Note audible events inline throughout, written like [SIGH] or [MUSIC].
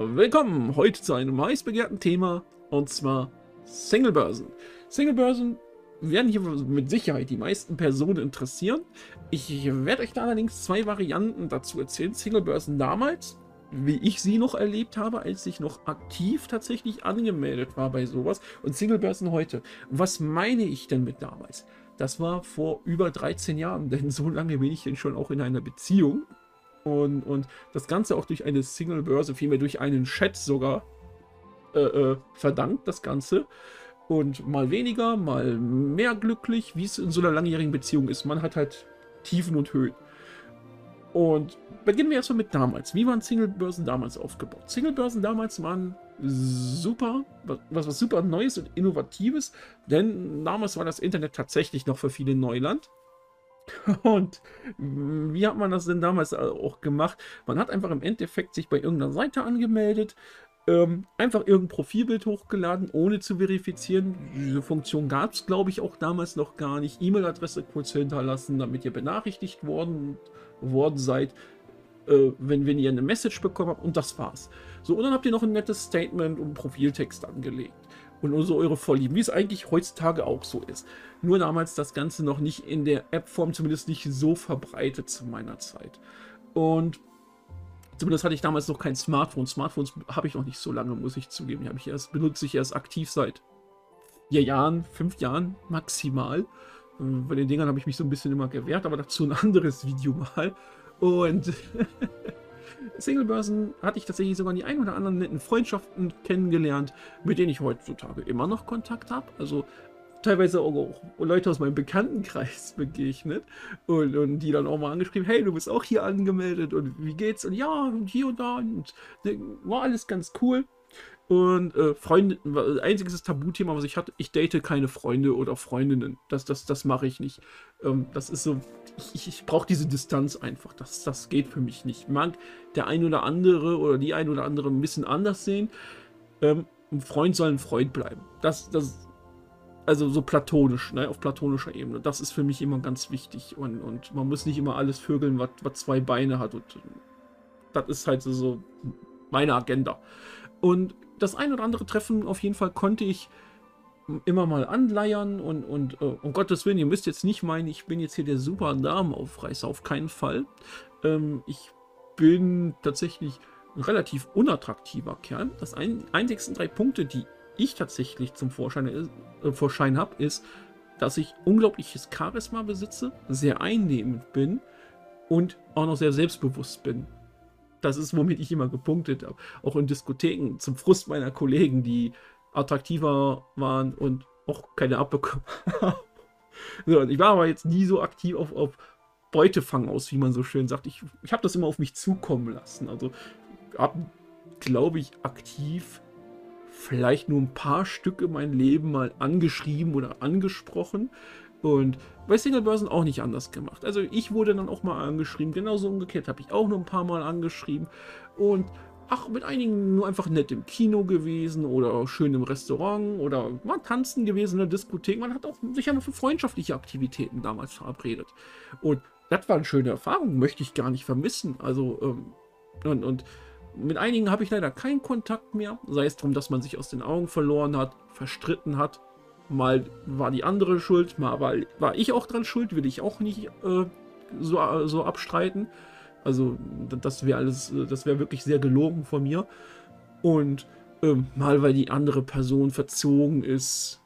Willkommen heute zu einem heiß begehrten Thema und zwar Singlebörsen. Singlebörsen werden hier mit Sicherheit die meisten Personen interessieren. Ich werde euch da allerdings zwei Varianten dazu erzählen. Singlebörsen damals, wie ich sie noch erlebt habe, als ich noch aktiv tatsächlich angemeldet war bei sowas und Singlebörsen heute. Was meine ich denn mit damals? Das war vor über 13 Jahren, denn so lange bin ich denn schon auch in einer Beziehung. Und, und das Ganze auch durch eine Single-Börse, vielmehr durch einen Chat sogar äh, äh, verdankt, das Ganze. Und mal weniger, mal mehr glücklich, wie es in so einer langjährigen Beziehung ist. Man hat halt Tiefen und Höhen. Und beginnen wir erstmal mit damals. Wie waren Single-Börsen damals aufgebaut? Single-Börsen damals waren super, was, was super Neues und Innovatives, denn damals war das Internet tatsächlich noch für viele Neuland. [LAUGHS] Und wie hat man das denn damals auch gemacht? Man hat einfach im Endeffekt sich bei irgendeiner Seite angemeldet, ähm, einfach irgendein Profilbild hochgeladen, ohne zu verifizieren. Diese Funktion gab es, glaube ich, auch damals noch gar nicht. E-Mail-Adresse kurz hinterlassen, damit ihr benachrichtigt worden, worden seid, äh, wenn, wenn ihr eine Message bekommen habt. Und das war's. So, und dann habt ihr noch ein nettes Statement und Profiltext angelegt und so eure Vorlieben, wie es eigentlich heutzutage auch so ist. Nur damals das Ganze noch nicht in der App-Form, zumindest nicht so verbreitet zu meiner Zeit. Und zumindest hatte ich damals noch kein Smartphone. Smartphones habe ich noch nicht so lange, muss ich zugeben. Die ich erst, benutze ich erst aktiv seit vier Jahren, fünf Jahren maximal. Bei den Dingern habe ich mich so ein bisschen immer gewehrt, aber dazu ein anderes Video mal. Und [LAUGHS] Singlebörsen hatte ich tatsächlich sogar die ein oder anderen netten Freundschaften kennengelernt, mit denen ich heutzutage immer noch Kontakt habe. Also teilweise auch Leute aus meinem Bekanntenkreis [LAUGHS] begegnet und, und, die dann auch mal angeschrieben, hey, du bist auch hier angemeldet und wie geht's? Und ja, und hier und da und war alles ganz cool. Und äh, Freunde, einziges Tabuthema, was ich hatte, ich date keine Freunde oder Freundinnen. Das, das, das mache ich nicht. Ähm, das ist so, ich, ich brauche diese Distanz einfach. Das, das geht für mich nicht. Mag der ein oder andere oder die ein oder andere ein bisschen anders sehen. Ähm, ein Freund soll ein Freund bleiben. Das, das, also so platonisch, ne, auf platonischer Ebene. Das ist für mich immer ganz wichtig. Und, und man muss nicht immer alles vögeln, was, zwei Beine hat. Und das ist halt so meine Agenda. Und das ein oder andere Treffen auf jeden Fall konnte ich immer mal anleiern und, und uh, um Gottes Willen, ihr müsst jetzt nicht meinen, ich bin jetzt hier der super Damenaufreißer, auf keinen Fall. Ähm, ich bin tatsächlich ein relativ unattraktiver Kerl. Das ein, einzigsten drei Punkte, die ich tatsächlich zum Vorschein, äh, Vorschein habe, ist, dass ich unglaubliches Charisma besitze, sehr einnehmend bin und auch noch sehr selbstbewusst bin. Das ist, womit ich immer gepunktet habe. Auch in Diskotheken zum Frust meiner Kollegen, die attraktiver waren und auch keine abbekommen haben. [LAUGHS] so, ich war aber jetzt nie so aktiv auf, auf Beutefang aus, wie man so schön sagt. Ich, ich habe das immer auf mich zukommen lassen. Also habe, glaube ich, aktiv vielleicht nur ein paar Stücke mein Leben mal angeschrieben oder angesprochen. Und bei Singlebörsen auch nicht anders gemacht. Also ich wurde dann auch mal angeschrieben, genauso umgekehrt habe ich auch nur ein paar Mal angeschrieben. Und ach, mit einigen nur einfach nett im Kino gewesen oder schön im Restaurant oder mal tanzen gewesen in der Diskothek. Man hat auch sich einfach für freundschaftliche Aktivitäten damals verabredet. Und das war eine schöne Erfahrung, möchte ich gar nicht vermissen. Also, ähm, und, und mit einigen habe ich leider keinen Kontakt mehr. Sei es darum, dass man sich aus den Augen verloren hat, verstritten hat Mal war die andere schuld, mal war, war ich auch dran schuld, will ich auch nicht äh, so, so abstreiten. Also das wäre alles, das wäre wirklich sehr gelogen von mir. Und äh, mal weil die andere Person verzogen ist,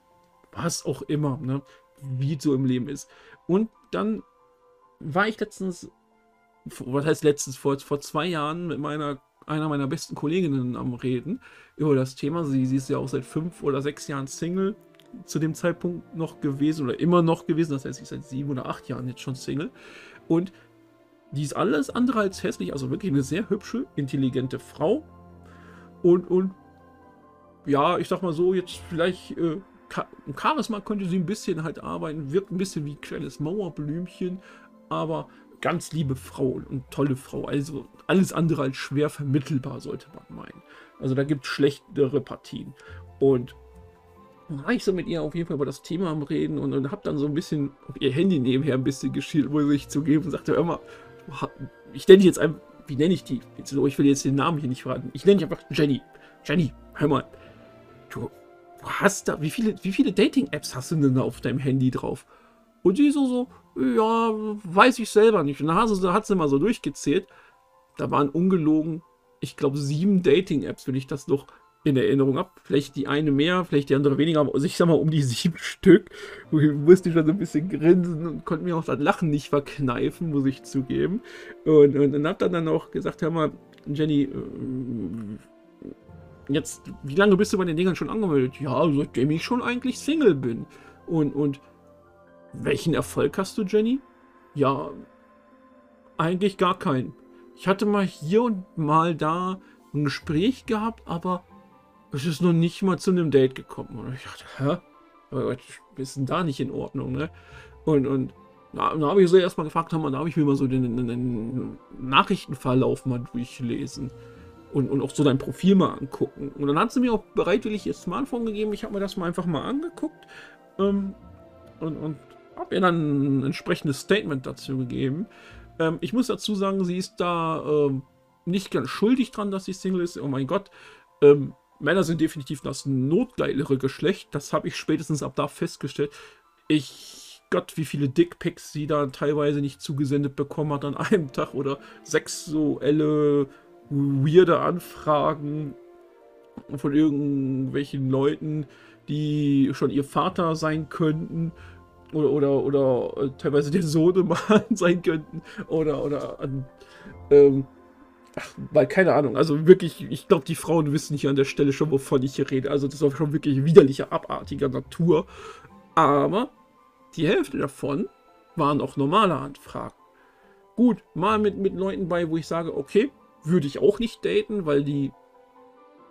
was auch immer, ne? wie so im Leben ist. Und dann war ich letztens, was heißt letztens, vor, vor zwei Jahren mit meiner einer meiner besten Kolleginnen am Reden über das Thema. Sie, sie ist ja auch seit fünf oder sechs Jahren Single zu dem Zeitpunkt noch gewesen oder immer noch gewesen. Das heißt, ich seit sieben oder acht Jahren jetzt schon Single. Und die ist alles andere als hässlich, also wirklich eine sehr hübsche, intelligente Frau. Und, und ja, ich sag mal so, jetzt vielleicht äh, Charisma könnte sie ein bisschen halt arbeiten, wirkt ein bisschen wie ein kleines Mauerblümchen, aber ganz liebe Frau und tolle Frau. Also alles andere als schwer vermittelbar, sollte man meinen. Also da gibt es schlechtere Partien. Und war ich so mit ihr auf jeden Fall über das Thema am Reden und, und habe dann so ein bisschen auf ihr Handy nebenher ein bisschen geschielt, muss ich zugeben, und sagte, mal, ich nenne dich jetzt wie nenne ich die? Ich will jetzt den Namen hier nicht verraten. Ich nenne dich einfach Jenny. Jenny, hör mal. Du hast da, wie viele, wie viele Dating-Apps hast du denn da auf deinem Handy drauf? Und die so, so, ja, weiß ich selber nicht. Und dann hat sie mal so durchgezählt. Da waren ungelogen, ich glaube, sieben Dating-Apps, wenn ich das noch in Erinnerung habe. Vielleicht die eine mehr, vielleicht die andere weniger, aber ich sag mal um die sieben [LAUGHS] Stück. Ich musste schon so ein bisschen grinsen und konnte mir auch das Lachen nicht verkneifen, muss ich zugeben. Und, und dann hat dann auch gesagt, hör mal, Jenny, äh, jetzt, wie lange bist du bei den Dingern schon angemeldet? Ja, seitdem ich schon eigentlich Single bin. Und, und welchen Erfolg hast du, Jenny? Ja, eigentlich gar keinen. Ich hatte mal hier und mal da ein Gespräch gehabt, aber es ist noch nicht mal zu einem Date gekommen. Und ich dachte, hä? Was ist denn da nicht in Ordnung, ne? Und, und na, dann habe ich so erstmal gefragt, haben, da habe ich mir mal so den, den, den, Nachrichtenverlauf mal durchlesen und, und auch so dein Profil mal angucken. Und dann hat sie mir auch bereitwillig ihr Smartphone gegeben. Ich habe mir das mal einfach mal angeguckt ähm, und, und habe ihr dann ein entsprechendes Statement dazu gegeben. Ähm, ich muss dazu sagen, sie ist da ähm, nicht ganz schuldig dran, dass sie Single ist. Oh mein Gott. Ähm, Männer sind definitiv das notgeilere Geschlecht. Das habe ich spätestens ab da festgestellt. Ich, Gott, wie viele Dickpics sie da teilweise nicht zugesendet bekommen hat an einem Tag oder sexuelle, weirde Anfragen von irgendwelchen Leuten, die schon ihr Vater sein könnten oder, oder, oder äh, teilweise der Sohnemann [LAUGHS] sein könnten oder, oder an, ähm, Ach, weil keine Ahnung, also wirklich, ich glaube, die Frauen wissen hier an der Stelle schon, wovon ich hier rede. Also das ist auch schon wirklich widerlicher, abartiger Natur. Aber die Hälfte davon waren auch normale Anfragen. Gut, mal mit, mit Leuten bei, wo ich sage, okay, würde ich auch nicht daten, weil die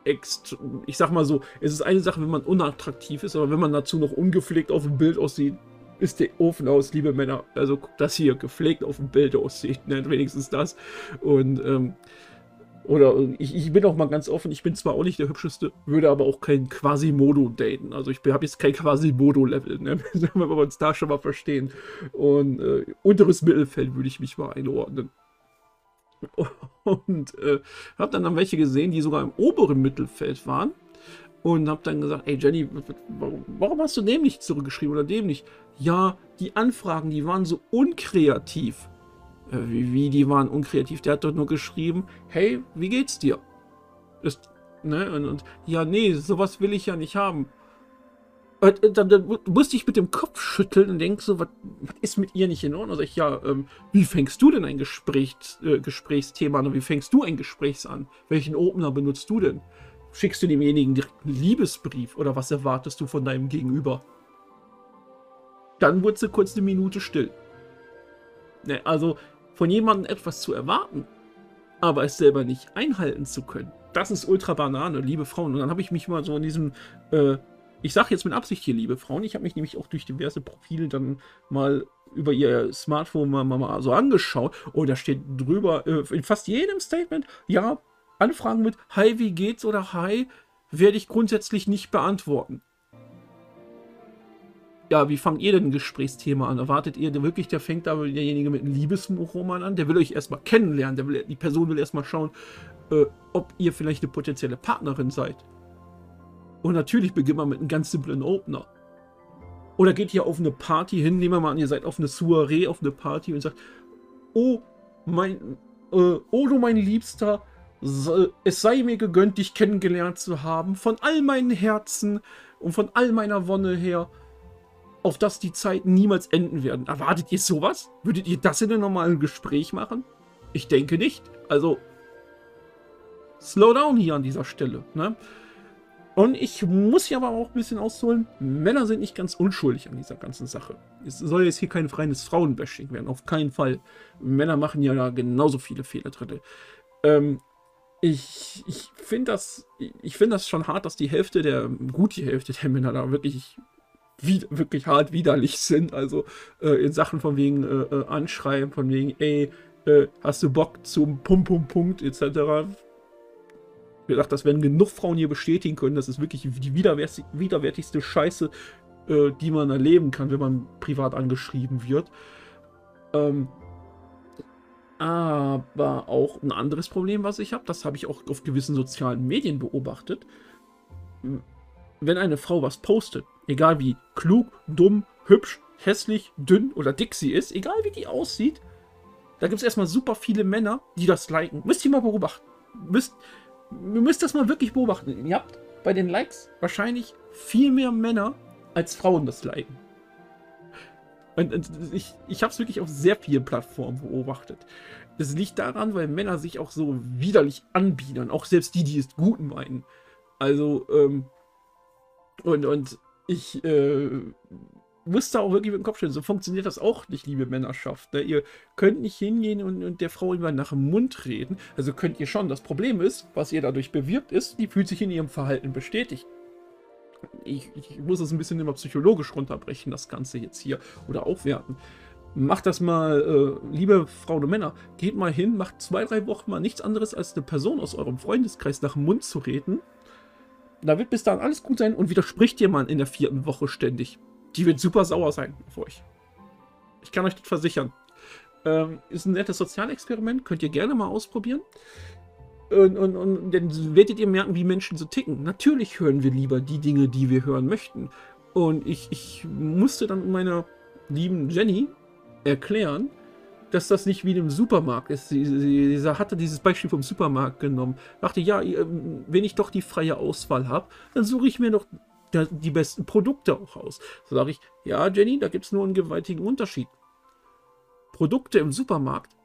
ext ich sag mal so, es ist eine Sache, wenn man unattraktiv ist, aber wenn man dazu noch ungepflegt auf dem Bild aussieht, ist der Ofen aus, liebe Männer. Also guckt das hier gepflegt auf dem Bild aussieht, ne? wenigstens das. Und, ähm, oder ich, ich, bin auch mal ganz offen, ich bin zwar auch nicht der hübscheste, würde aber auch kein Quasimodo daten. Also ich habe jetzt kein Quasimodo-Level, ne? [LAUGHS] wenn wir uns da schon mal verstehen. Und äh, unteres Mittelfeld würde ich mich mal einordnen. Und äh, habe dann, dann welche gesehen, die sogar im oberen Mittelfeld waren und habe dann gesagt, ey Jenny, warum, hast du dem nicht zurückgeschrieben oder dem nicht? Ja, die Anfragen, die waren so unkreativ. Äh, wie, wie, die waren unkreativ? Der hat dort nur geschrieben, hey, wie geht's dir? Ist, ne? Und, und, ja, nee, sowas will ich ja nicht haben. Und, dann, dann, musste ich mit dem Kopf schütteln und denke so, was ist mit ihr nicht in Ordnung? Sag ich, ja, ähm, wie fängst du denn ein Gespräch, äh, Gesprächsthema an? Wie fängst du ein Gespräch an? Welchen Opener benutzt du denn? Schickst du demjenigen direkt einen Liebesbrief oder was erwartest du von deinem Gegenüber? Dann wurde sie kurz eine Minute still. Ne, also von jemandem etwas zu erwarten, aber es selber nicht einhalten zu können, das ist ultra Banane, liebe Frauen. Und dann habe ich mich mal so in diesem, äh, ich sage jetzt mit Absicht hier, liebe Frauen, ich habe mich nämlich auch durch diverse Profile dann mal über ihr Smartphone mal, mal, so angeschaut. Oh, da steht drüber, äh, in fast jedem Statement, ja, Anfragen mit Hi, wie geht's oder Hi werde ich grundsätzlich nicht beantworten. Ja, wie fangt ihr denn ein Gesprächsthema an? Erwartet ihr wirklich, der fängt da derjenige mit einem Liebesroman an? Der will euch erstmal kennenlernen, der will, die Person will erstmal schauen, äh, ob ihr vielleicht eine potenzielle Partnerin seid. Und natürlich beginnt man mit einem ganz simplen Opener. Oder geht ihr auf eine Party hin, nehmen wir mal an, ihr seid auf eine Soiree, auf eine Party und sagt, oh, mein, äh, oh du mein Liebster, es sei mir gegönnt, dich kennengelernt zu haben, von all meinen Herzen und von all meiner Wonne her, auf das die Zeiten niemals enden werden. Erwartet ihr sowas? Würdet ihr das in einem normalen Gespräch machen? Ich denke nicht. Also, slow down hier an dieser Stelle. Ne? Und ich muss hier aber auch ein bisschen ausholen. Männer sind nicht ganz unschuldig an dieser ganzen Sache. Es soll jetzt hier kein freines Frauenbashing werden, auf keinen Fall. Männer machen ja genauso viele Fehler drin. Ähm, ich, ich finde das, ich finde das schon hart, dass die Hälfte der, gut die Hälfte der Männer da wirklich, wie, wirklich hart widerlich sind. Also äh, in Sachen von wegen äh, äh, Anschreiben, von wegen, ey, äh, hast du Bock zum Pum Pum Punkt etc. Ich dachte, das werden genug Frauen hier bestätigen können. Das ist wirklich die widerwärtigste Scheiße, äh, die man erleben kann, wenn man privat angeschrieben wird. Ähm, Aber auch ein anderes Problem, was ich habe, das habe ich auch auf gewissen sozialen Medien beobachtet. Wenn eine Frau was postet, egal wie klug, dumm, hübsch, hässlich, dünn oder dick sie ist, egal wie die aussieht, da gibt es erstmal super viele Männer, die das liken. Müsst ihr mal beobachten. Müsst, ihr müsst das mal wirklich beobachten. Ihr habt bei den Likes wahrscheinlich viel mehr Männer als Frauen das liken. Und, und ich, ich habe es wirklich auf sehr vielen Plattformen beobachtet. Das liegt daran, weil Männer sich auch so widerlich anbiedern. Auch selbst die, die es gut meinen. Also, ähm, und, und ich äh, muss da auch wirklich mit dem Kopf stellen. So funktioniert das auch nicht, liebe Männerschaft. Ne? Ihr könnt nicht hingehen und, und der Frau immer nach dem Mund reden. Also könnt ihr schon. Das Problem ist, was ihr dadurch bewirbt, ist, die fühlt sich in ihrem Verhalten bestätigt. Ich, ich muss es ein bisschen immer psychologisch runterbrechen, das Ganze jetzt hier. Oder aufwerten. Macht das mal, äh, liebe Frauen und Männer, geht mal hin, macht zwei, drei Wochen mal nichts anderes, als eine Person aus eurem Freundeskreis nach dem Mund zu reden. Da wird bis dahin alles gut sein und widerspricht mal in der vierten Woche ständig. Die wird super sauer sein auf euch. Ich kann euch das versichern. Ähm, ist ein nettes Sozialexperiment, könnt ihr gerne mal ausprobieren. Und, und, und dann werdet ihr merken, wie Menschen so ticken. Natürlich hören wir lieber die Dinge, die wir hören möchten. Und ich, ich musste dann meiner lieben Jenny erklären, dass das nicht wie im Supermarkt ist. Sie, sie, sie, hatte dieses Beispiel vom Supermarkt genommen. Dachte, ja, wenn ich doch die freie Auswahl habe, dann suche ich mir doch die besten Produkte auch aus. So sage ich, ja, Jenny, da gibt es nur einen gewaltigen Unterschied. Produkte im Supermarkt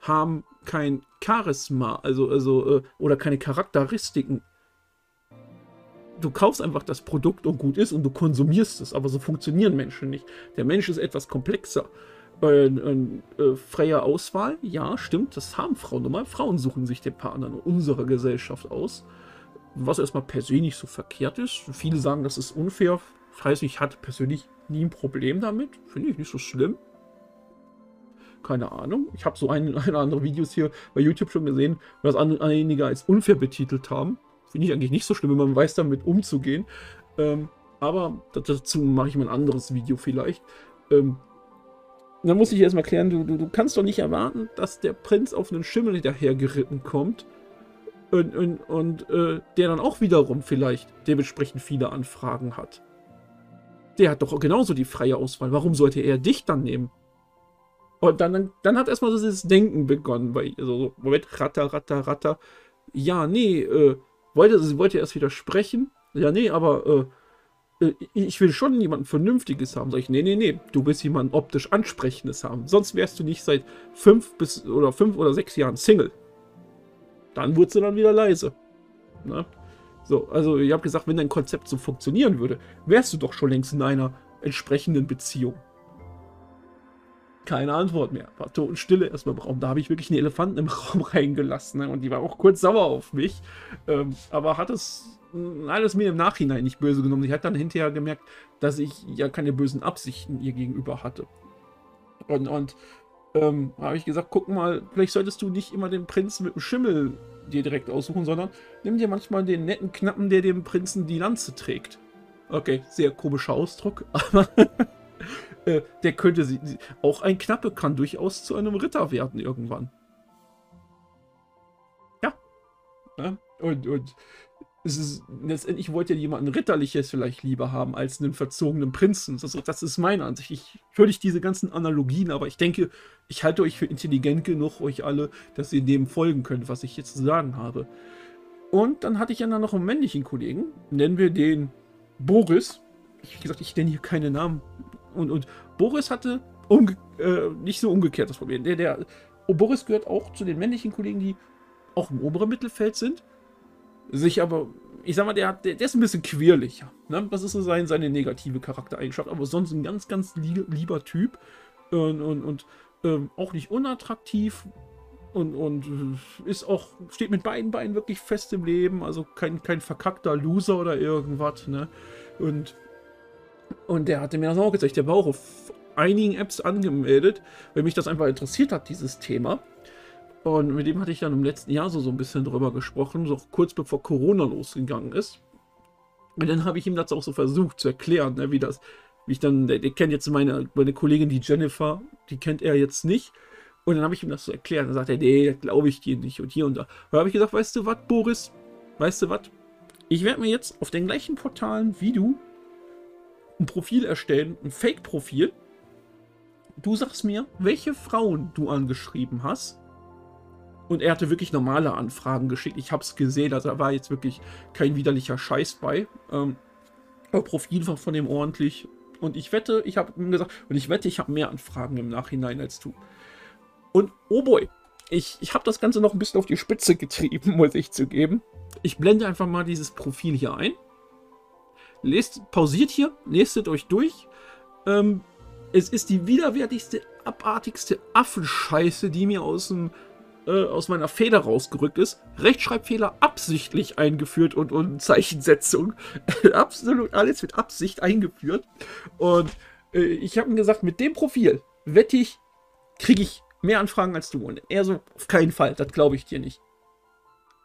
haben kein Charisma, also, also, äh, oder keine Charakteristiken. Du kaufst einfach das Produkt und gut ist und du konsumierst es, aber so funktionieren Menschen nicht. Der Mensch ist etwas komplexer. Äh, äh, freie Auswahl, ja, stimmt, das haben Frauen normal. Frauen suchen sich den Partner in unserer Gesellschaft aus was erstmal persönlich so verkehrt ist. Viele sagen, das ist unfair. Das heißt, ich hatte persönlich nie ein Problem damit. Finde ich nicht so schlimm. Keine Ahnung. Ich habe so ein, [LAUGHS] ein andere Videos hier bei YouTube schon gesehen, wo das einige als unfair betitelt haben. Finde ich eigentlich nicht so schlimm, wenn man weiß, damit umzugehen. Ähm, aber dazu mache ich mal ein anderes Video vielleicht. Ähm, dann muss ich erstmal klären, du, du, du kannst doch nicht erwarten, dass der Prinz auf einen Schimmel hinterher geritten kommt und, und, und äh, der dann auch wiederum vielleicht dementsprechend viele Anfragen hat. Der hat doch genauso die freie Auswahl. Warum sollte er dich dann nehmen? Und dann, dann, dann hat erstmal so dieses Denken begonnen bei also so, Moment, ratter, ratter, ratter. Ja, nee, äh, wollte, sie wollte erst widersprechen. Ja, nee, aber äh, ich will schon jemanden Vernünftiges haben. Sag ich, nee, nee, nee, du willst jemanden optisch Ansprechendes haben. Sonst wärst du nicht seit fünf bis oder fünf oder sechs Jahren Single. Dann wurde sie dann wieder leise. Na? So, also ich habe gesagt, wenn dein Konzept so funktionieren würde, wärst du doch schon längst in einer entsprechenden Beziehung. Keine Antwort mehr. War Totenstille erstmal im Raum. Da habe ich wirklich einen Elefanten im [LAUGHS] Raum reingelassen. Ne? Und die war auch kurz sauer auf mich. Ähm, aber hat es alles mir im Nachhinein nicht böse genommen. Sie hat dann hinterher gemerkt, dass ich ja keine bösen Absichten ihr gegenüber hatte. Und, und ähm, habe ich gesagt, guck mal, vielleicht solltest du nicht immer den Prinzen mit dem Schimmel dir direkt aussuchen, sondern nimm dir manchmal den netten Knappen, der dem Prinzen die Lanze trägt. Okay, sehr komischer Ausdruck, [LAUGHS] aber äh, der könnte sie. Auch ein Knappe kann durchaus zu einem Ritter werden irgendwann. Ja. ja. Und, und es ist, letztendlich wollte jemand ein Ritterliches vielleicht lieber haben als einen verzogenen Prinzen. Das, das ist meine Ansicht. Ich höre diese ganzen Analogien, aber ich denke, ich halte euch für intelligent genug, euch alle, dass ihr dem folgen könnt, was ich jetzt zu sagen habe. Und dann hatte ich ja noch einen männlichen Kollegen, nennen wir den Boris. Wie gesagt, ich nenne hier keine Namen. Und, und Boris hatte äh, nicht so umgekehrt das Problem. Der, der, oh, Boris gehört auch zu den männlichen Kollegen, die auch im oberen Mittelfeld sind sich aber, ich sag mal, der, der, der ist ein bisschen quirliger. Ne? Das ist so sein, seine negative Charaktereigenschaft, aber sonst ein ganz, ganz lieber Typ und, und, und ähm, auch nicht unattraktiv und, und äh, ist auch, steht mit beiden Beinen wirklich fest im Leben, also kein, kein verkackter Loser oder irgendwas. Ne? Und, und der hatte mir das auch gesagt, der war auch auf einigen Apps angemeldet, weil mich das einfach interessiert hat, dieses Thema. Und mit dem hatte ich dann im letzten Jahr so, so ein bisschen drüber gesprochen, so kurz bevor Corona losgegangen ist. Und dann habe ich ihm das auch so versucht zu erklären, ne, wie das, wie ich dann, der, der kennt jetzt meine, meine Kollegin, die Jennifer, die kennt er jetzt nicht. Und dann habe ich ihm das so erklärt. Dann sagt er, nee, glaube ich dir nicht und hier und da. Dann habe ich gesagt, weißt du was, Boris? Weißt du was? Ich werde mir jetzt auf den gleichen Portalen wie du ein Profil erstellen, ein Fake-Profil. Du sagst mir, welche Frauen du angeschrieben hast. Und er hatte wirklich normale Anfragen geschickt. Ich habe es gesehen, also da war jetzt wirklich kein widerlicher Scheiß bei. Ähm, aber Profil war von dem ordentlich. Und ich wette, ich habe ihm gesagt, und ich wette, ich habe mehr Anfragen im Nachhinein als du. Und oh boy, ich, ich habe das Ganze noch ein bisschen auf die Spitze getrieben, [LAUGHS] muss ich zugeben. Ich blende einfach mal dieses Profil hier ein. Lest, pausiert hier, lestet euch durch. Ähm, es ist die widerwärtigste, abartigste Affenscheiße, die mir aus, dem, äh, aus meiner Feder rausgerückt ist. Rechtschreibfehler absichtlich eingeführt und, und Zeichensetzung. [LAUGHS] Absolut alles mit Absicht eingeführt. Und äh, ich habe ihm gesagt, mit dem Profil wette ich, kriege ich mehr Anfragen als du. Und er so, auf keinen Fall, das glaube ich dir nicht.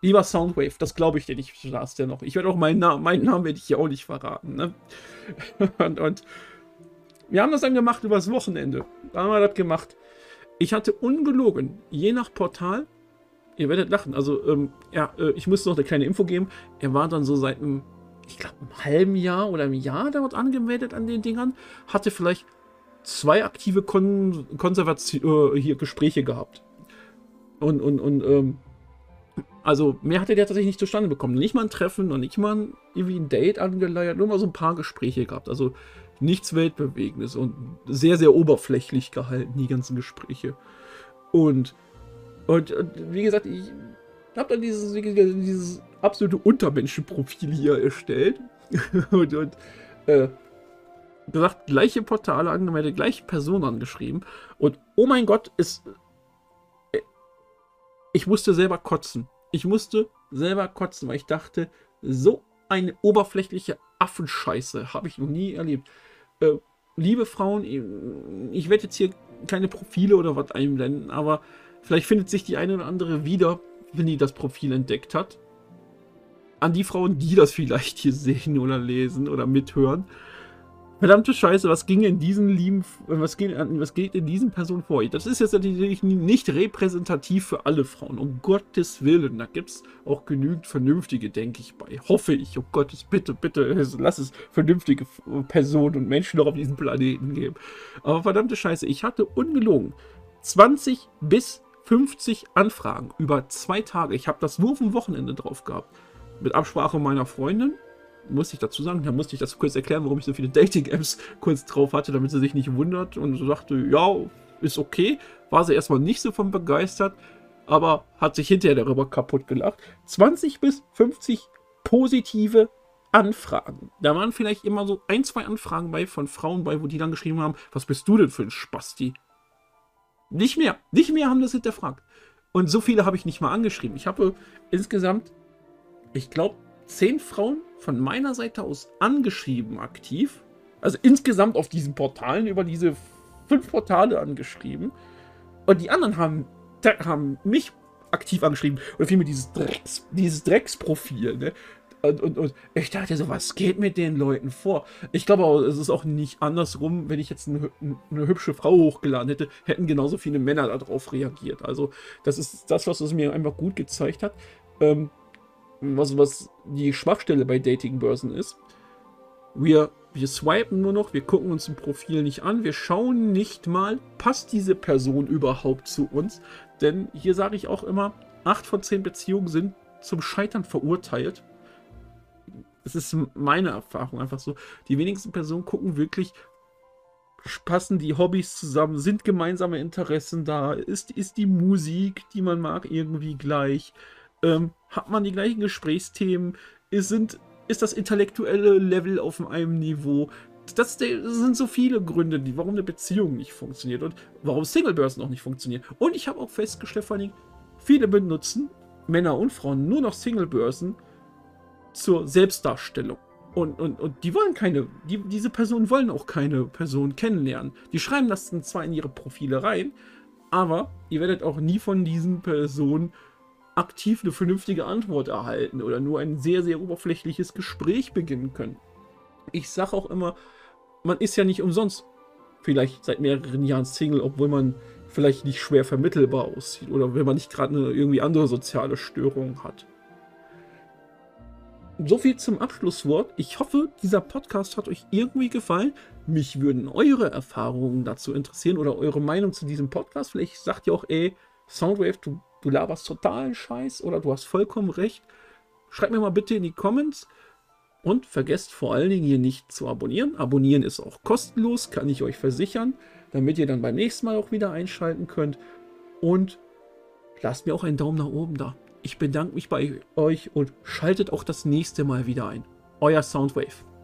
Lieber Soundwave, das glaube ich dir nicht, der noch. Ich werde auch meinen Namen, meinen Namen werde ich hier auch nicht verraten. Ne? [LAUGHS] und, und wir haben das dann gemacht übers Wochenende. Da haben wir das gemacht. Ich hatte ungelogen, je nach Portal, ihr werdet lachen, also ähm, ja, äh, ich musste noch eine kleine Info geben. Er war dann so seit einem, ich glaube, einem halben Jahr oder einem Jahr dort angemeldet an den Dingern, hatte vielleicht zwei aktive Kon Konservation, äh, hier Gespräche gehabt. Und, und, und, ähm, also mehr hatte der tatsächlich nicht zustande bekommen. Nicht mal ein Treffen und nicht mal irgendwie ein Date angeleiert, nur mal so ein paar Gespräche gehabt. Also nichts Weltbewegendes und sehr, sehr oberflächlich gehalten, die ganzen Gespräche. Und, und, und wie gesagt, ich habe dann dieses, dieses absolute Untermenschenprofil hier erstellt. [LAUGHS] und, und äh, gesagt, gleiche Portale angemeldet, gleiche Person angeschrieben. Und oh mein Gott, ist. Ich musste selber kotzen. Ich musste selber kotzen, weil ich dachte, so eine oberflächliche Affenscheiße habe ich noch nie erlebt. Äh, liebe Frauen, ich werde jetzt hier keine Profile oder was einblenden, aber vielleicht findet sich die eine oder andere wieder, wenn die das Profil entdeckt hat. An die Frauen, die das vielleicht hier sehen oder lesen oder mithören. Verdammte Scheiße, was ging in diesen lieben, was geht, was geht in diesen Personen vor? Das ist jetzt natürlich nicht repräsentativ für alle Frauen, um Gottes Willen. Da gibt es auch genügend Vernünftige, denke ich, bei. Hoffe ich, um Gottes, bitte, bitte, lass es vernünftige Personen und Menschen noch auf diesem Planeten geben. Aber verdammte Scheiße, ich hatte ungelogen 20 bis 50 Anfragen über zwei Tage. Ich habe das nur auf dem Wochenende drauf gehabt. Mit Absprache meiner Freundin muss ich dazu sagen, da musste ich das kurz erklären, warum ich so viele Dating-Apps kurz drauf hatte, damit sie sich nicht wundert und so sagte, ja, ist okay. War sie erstmal nicht so von begeistert, aber hat sich hinterher darüber kaputt gelacht. 20 bis 50 positive Anfragen. Da waren vielleicht immer so ein, zwei Anfragen bei von Frauen bei, wo die dann geschrieben haben, was bist du denn für ein Spasti? Nicht mehr. Nicht mehr haben das hinterfragt. Und so viele habe ich nicht mal angeschrieben. Ich habe insgesamt, ich glaube, zehn Frauen von meiner Seite aus angeschrieben aktiv. Also insgesamt auf diesen Portalen, über diese fünf Portale angeschrieben. Und die anderen haben, haben mich aktiv angeschrieben. Oder vielmehr dieses, Drecks, dieses Drecksprofil. Ne? Und, und, und, ich dachte so, was geht mit den Leuten vor? Ich glaube es ist auch nicht andersrum, wenn ich jetzt eine, eine, hübsche Frau hochgeladen hätte, hätten genauso viele Männer darauf reagiert. Also, das ist das, was es mir einfach gut gezeigt hat. Ähm, was, was die Schwachstelle bei Datingbörsen ist. Wir, wir swipen nur noch, wir gucken uns ein Profil nicht an, wir schauen nicht mal, passt diese Person überhaupt zu uns. Denn hier sage ich auch immer, 8 von 10 Beziehungen sind zum Scheitern verurteilt. Es ist meine Erfahrung einfach so. Die wenigsten Personen gucken wirklich, passen die Hobbys zusammen, sind gemeinsame Interessen da, ist, ist die Musik, die man mag, irgendwie gleich. Ähm, hat man die gleichen Gesprächsthemen? Ist, sind, ist das intellektuelle Level auf einem Niveau? Das, sind so viele Gründe, die, warum eine Beziehung nicht funktioniert und warum Singlebörsen auch nicht funktionieren. Und ich habe auch festgestellt, vor allem, viele benutzen, Männer und Frauen, nur noch Singlebörsen zur Selbstdarstellung. Und, und, und die wollen keine, die, diese Personen wollen auch keine Person kennenlernen. Die schreiben das dann zwar in ihre Profile rein, aber ihr werdet auch nie von diesen Personen aktiv eine vernünftige Antwort erhalten oder nur ein sehr, sehr oberflächliches Gespräch beginnen können. Ich sage auch immer, man ist ja nicht umsonst vielleicht seit mehreren Jahren Single, obwohl man vielleicht nicht schwer vermittelbar aussieht oder wenn man nicht gerade eine irgendwie andere soziale Störung hat. So viel zum Abschlusswort. Ich hoffe, dieser Podcast hat euch irgendwie gefallen. Mich würden eure Erfahrungen dazu interessieren oder eure Meinung zu diesem Podcast. Vielleicht sagt ihr auch, ey, Soundwave, du, du laberst totalen Scheiß oder du hast vollkommen recht. Schreibt mir mal bitte in die Comments. Und vergesst vor allen Dingen hier nicht zu abonnieren. Abonnieren ist auch kostenlos, kann ich euch versichern, damit ihr dann beim nächsten Mal auch wieder einschalten könnt. Und lasst mir auch einen Daumen nach oben da. Ich bedanke mich bei euch und schaltet auch das nächste Mal wieder ein. Euer Soundwave.